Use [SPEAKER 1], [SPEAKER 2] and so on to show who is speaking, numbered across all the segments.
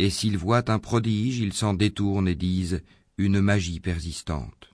[SPEAKER 1] et s'ils voient un prodige, ils s'en détournent et disent une magie persistante.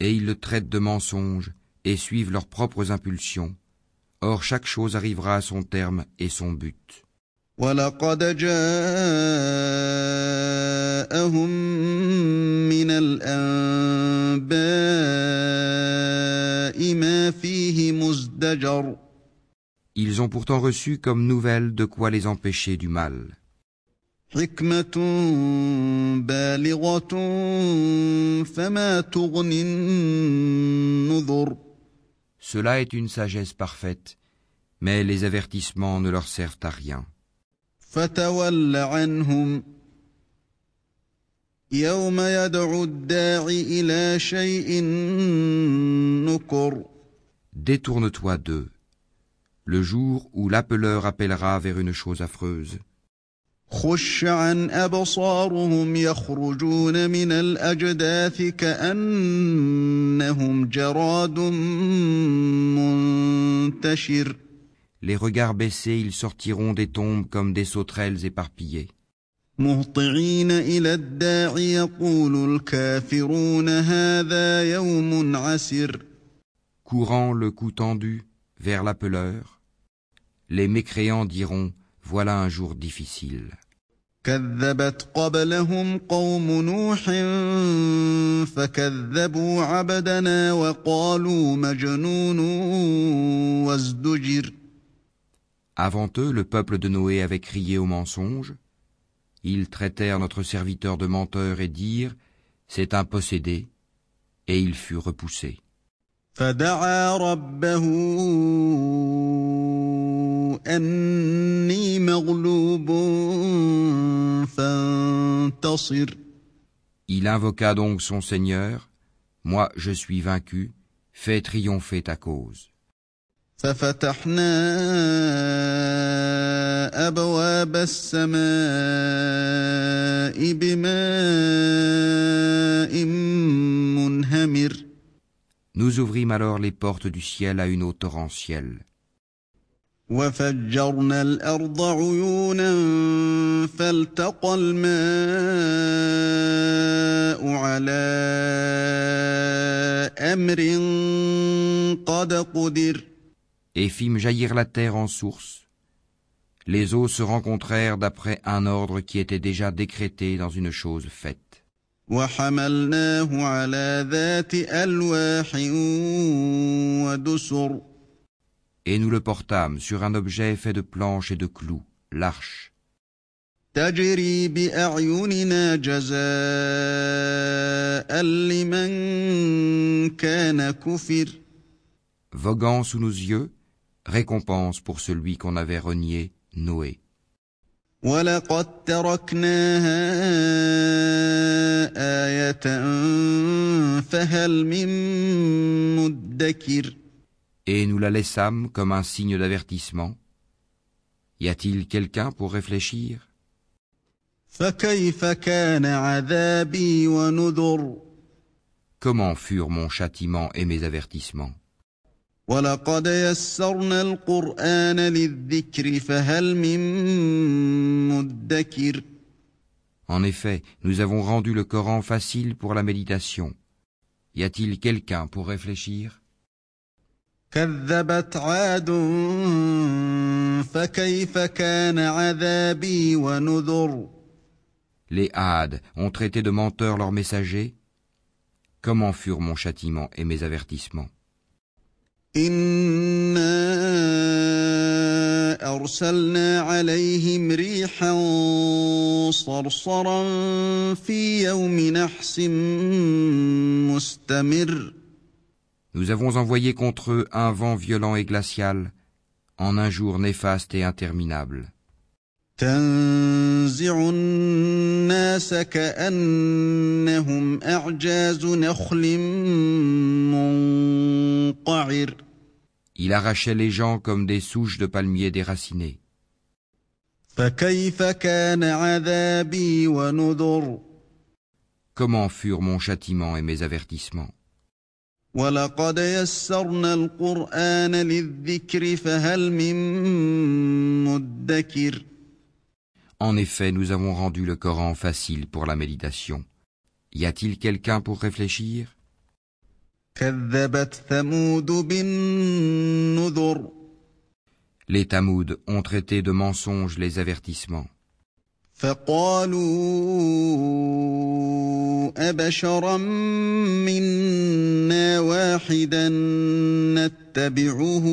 [SPEAKER 1] Et ils le traitent de mensonge et suivent leurs propres impulsions. Or chaque chose arrivera à son terme et son but.
[SPEAKER 2] ولقد جاءهم من الأنباء ما فيه مزدجر
[SPEAKER 1] Ils ont pourtant reçu comme nouvelle de quoi les empêcher du mal.
[SPEAKER 2] حكمة بالغة فما تغني النذر
[SPEAKER 1] Cela est une sagesse parfaite, mais les avertissements ne leur servent à rien.
[SPEAKER 2] فتول عنهم يوم يدعو الداع إلى شيء نكر
[SPEAKER 1] Détourne-toi d'eux. Le jour où l'appeleur appellera vers une chose affreuse,
[SPEAKER 2] خش عن أبصارهم يخرجون من الأجداث كأنهم جراد منتشر
[SPEAKER 1] les regards baissés, ils sortiront des tombes comme des sauterelles éparpillées.
[SPEAKER 2] مهطعين إلى الداع يقول الكافرون هذا يوم عسر
[SPEAKER 1] Courant le cou tendu vers l'appeleur, les mécréants diront Voilà un jour difficile.
[SPEAKER 2] كذبت قبلهم قوم نوح فكذبوا عبدنا وقالوا مجنون وازدجر
[SPEAKER 1] Avant eux, le peuple de Noé avait crié au mensonge. Ils traitèrent notre serviteur de menteur et dirent C'est un possédé, et il fut repoussé.
[SPEAKER 2] فدعا ربه أني مغلوب فانتصر
[SPEAKER 1] Il invoqua donc son Seigneur Moi je suis vaincu, fais triompher ta cause.
[SPEAKER 2] ففتحنا أبواب السماء بماء منهمر
[SPEAKER 1] Nous ouvrîmes alors les portes du ciel à une eau torrentielle.
[SPEAKER 2] وفجرنا الأرض عيونا فالتقى الماء على أمر قد قدر
[SPEAKER 1] et fîmes jaillir la terre en sources. Les eaux se rencontrèrent d'après un ordre qui était déjà décrété dans une chose faite. Et nous le portâmes sur un objet fait de planches et de clous, l'arche. Voguant sous nos yeux, récompense pour celui qu'on avait renié, Noé.
[SPEAKER 2] ولقد تركناها آية فهل من مدكر
[SPEAKER 1] Et nous la laissâmes comme un signe d'avertissement. Y a-t-il quelqu'un pour réfléchir
[SPEAKER 2] فكيف كان عذابي ونذر
[SPEAKER 1] Comment furent mon châtiment et mes avertissements
[SPEAKER 2] ولقد يسرنا القرآن للذكر فهل من مدكر
[SPEAKER 1] En effet, nous avons rendu le Coran facile pour la méditation. Y a-t-il quelqu'un pour réfléchir
[SPEAKER 2] كذبت عاد فكيف كان عذابي ونذر
[SPEAKER 1] Les Hades ont traité de menteurs leurs messagers. Comment furent mon châtiment et mes avertissements
[SPEAKER 2] إنا أرسلنا عليهم ريحا صرصرا في يوم نحس مستمر
[SPEAKER 1] Nous avons envoyé contre eux un vent violent et glacial en un jour néfaste et interminable.
[SPEAKER 2] تنزع الناس كأنهم أعجاز نخل منقعر
[SPEAKER 1] Il arrachait les gens comme des souches de palmiers déracinées.
[SPEAKER 2] فكيف كان عذابي ونذر
[SPEAKER 1] Comment furent mon châtiment et mes avertissements
[SPEAKER 2] ولقد يسرنا القرآن للذكر فهل من مدكر
[SPEAKER 1] En effet, nous avons rendu le Coran facile pour la méditation. Y a-t-il quelqu'un pour réfléchir
[SPEAKER 2] كذبت ثمود بالنذر
[SPEAKER 1] Les Tamouds ont traité de mensonges les avertissements.
[SPEAKER 2] فقالوا أبشرا منا واحدا نتبعه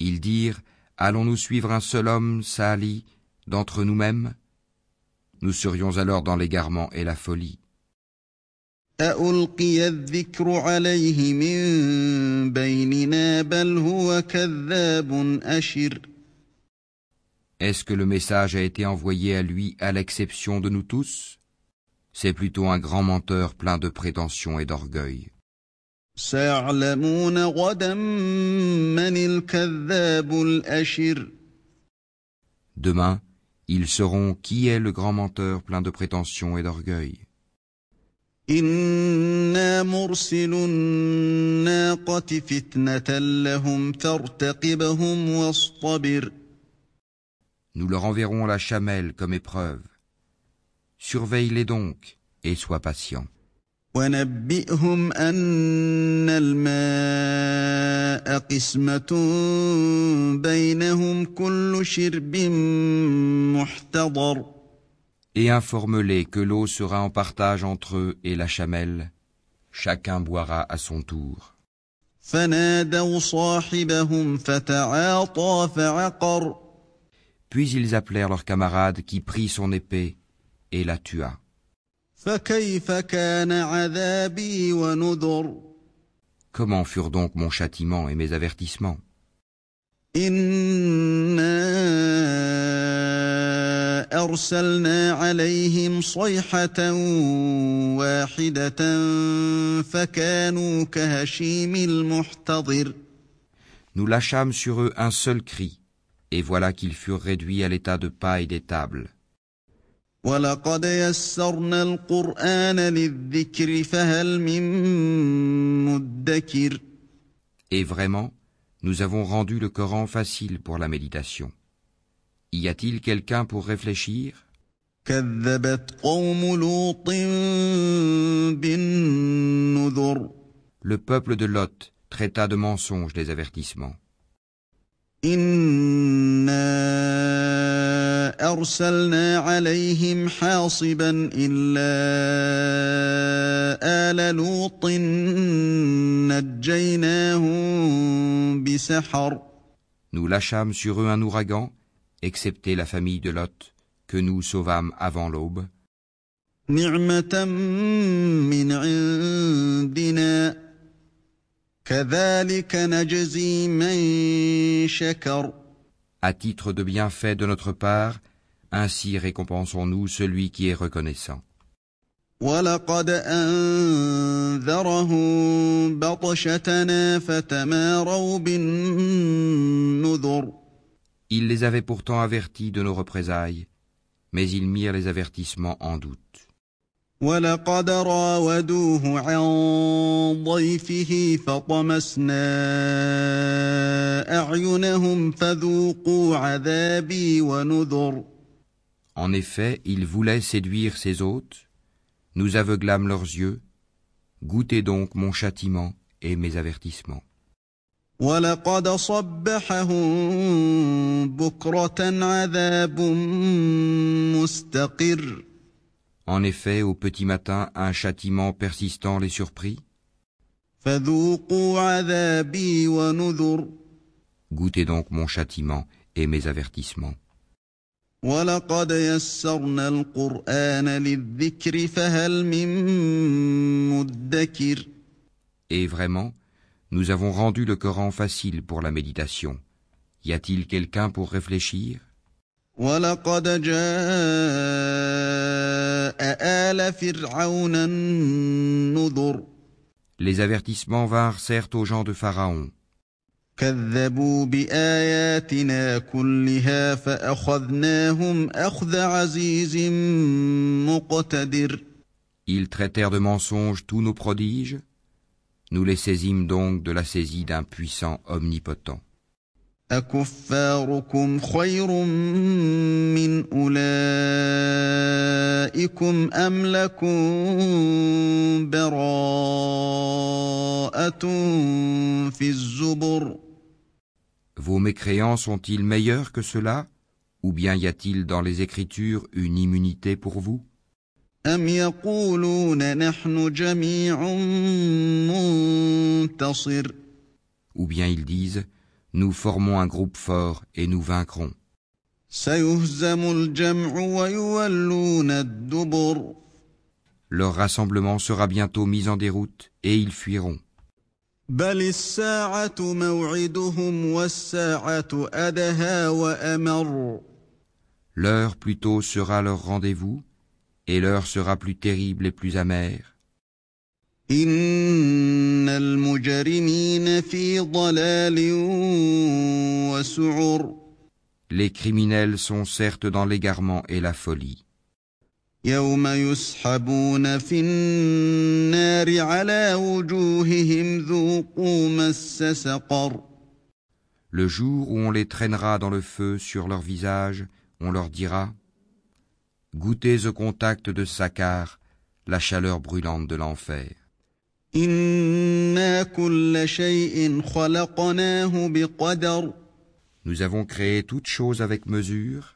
[SPEAKER 1] Ils dirent Allons-nous suivre un seul homme, Sali, d'entre nous-mêmes? Nous serions alors dans l'égarement et la folie. Est-ce que le message a été envoyé à lui à l'exception de nous tous? c'est plutôt un grand menteur plein de prétention et d'orgueil. Demain, ils sauront qui est le grand menteur plein de prétention et d'orgueil. Nous leur enverrons la chamelle comme épreuve. Surveille-les donc et sois patient.
[SPEAKER 2] ونبئهم أن الماء قسمة بينهم كل شرب محتضر
[SPEAKER 1] Et informe-les que l'eau sera en partage entre eux et la chamelle. Chacun boira à son tour.
[SPEAKER 2] فنادوا صاحبهم فتعاطى فعقر
[SPEAKER 1] Puis ils appelèrent leur camarade qui prit son épée et la tua.
[SPEAKER 2] فكيف كان عذابي ونذر
[SPEAKER 1] Comment furent donc mon châtiment et mes avertissements
[SPEAKER 2] إنا أرسلنا عليهم صيحة واحدة فكانوا كهشيم المحتضر
[SPEAKER 1] Nous lâchâmes sur eux un seul cri, et voilà qu'ils furent réduits à l'état de paille des tables.
[SPEAKER 2] ولقد يسرنا القرآن للذكر فهل من مدكر
[SPEAKER 1] Et vraiment, nous avons rendu le Coran facile pour la méditation. Y a-t-il quelqu'un pour réfléchir
[SPEAKER 2] كذبت قوم لوط بالنذر
[SPEAKER 1] Le peuple de Lot traita de mensonges les avertissements.
[SPEAKER 2] إنا أرسلنا عليهم حاصبا إلا آل لوط نجيناهم بسحر
[SPEAKER 1] Nous lâchâmes sur eux un ouragan, excepté la famille de Lot, que nous sauvâmes avant l'aube.
[SPEAKER 2] نعمة من عندنا كذلك نجزي من شكر
[SPEAKER 1] À titre de bienfait de notre part, ainsi récompensons-nous celui qui est reconnaissant.
[SPEAKER 2] ولقد أنذرهم بطشتنا فتماروا بالنذر
[SPEAKER 1] Il les avait pourtant avertis de nos représailles, mais ils mirent les avertissements en doute.
[SPEAKER 2] ولقد راودوه عن ضيفه فطمسنا أعينهم فذوقوا عذابي ونذر
[SPEAKER 1] en effet, ils voulaient séduire ses hôtes, nous aveuglâmes leurs yeux, goûtez donc mon châtiment et mes avertissements. En effet, au petit matin, un châtiment persistant les surprit. Goûtez donc mon châtiment et mes avertissements.
[SPEAKER 2] ولقد يسرنا القرآن للذكر فهل من مدكر
[SPEAKER 1] Et vraiment, nous avons rendu le Coran facile pour la méditation. Y a-t-il quelqu'un pour réfléchir
[SPEAKER 2] ولقد جاء آل فرعون النذر
[SPEAKER 1] Les avertissements vinrent certes aux gens de Pharaon.
[SPEAKER 2] كذبوا بآياتنا كلها فأخذناهم أخذ عزيز مقتدر
[SPEAKER 1] Ils traitèrent de mensonges tous nos prodiges. Nous les saisîmes donc de la saisie d'un puissant omnipotent.
[SPEAKER 2] أكفاركم خير من أولئكم أم لكم براءة في الزبر
[SPEAKER 1] Vos mécréants sont-ils meilleurs que cela? Ou bien y a-t-il dans les Écritures une immunité pour vous? Ou bien ils disent Nous formons un groupe fort et nous vaincrons. Leur rassemblement sera bientôt mis en déroute et ils fuiront.
[SPEAKER 2] بل الساعة موعدهم والساعة أدهى وأمر
[SPEAKER 1] L'heure plutôt sera leur rendez-vous et l'heure sera plus terrible et plus amère.
[SPEAKER 2] إن المجرمين في ضلال وسعر
[SPEAKER 1] Les criminels sont certes dans l'égarement et la folie.
[SPEAKER 2] يوم يسحبون في النار على وجوههم ذوقوا مس سقر
[SPEAKER 1] Le jour où on les traînera dans le feu sur leur visage, on leur dira Goûtez au contact de Sakar la chaleur brûlante de l'enfer.
[SPEAKER 2] إنا كل شيء خلقناه بقدر
[SPEAKER 1] Nous avons créé toutes choses avec mesure,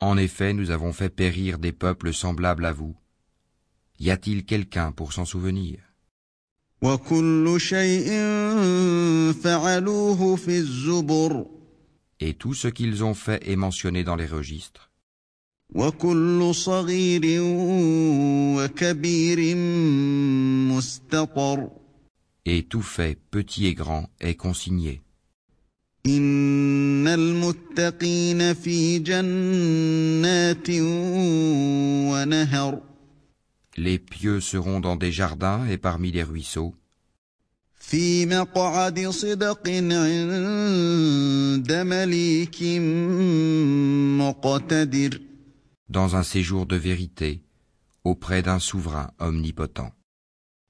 [SPEAKER 1] En effet, nous avons fait périr des peuples semblables à vous. Y a-t-il quelqu'un pour s'en souvenir? Et tout ce qu'ils ont fait est mentionné dans les registres. Et tout fait, petit et grand, est consigné.
[SPEAKER 2] إن المتقين في جنات ونهر
[SPEAKER 1] Les pieux seront dans des jardins et parmi les ruisseaux,
[SPEAKER 2] في مقعد صدق عند مليك مقتدر
[SPEAKER 1] dans un séjour de vérité, auprès d'un souverain omnipotent.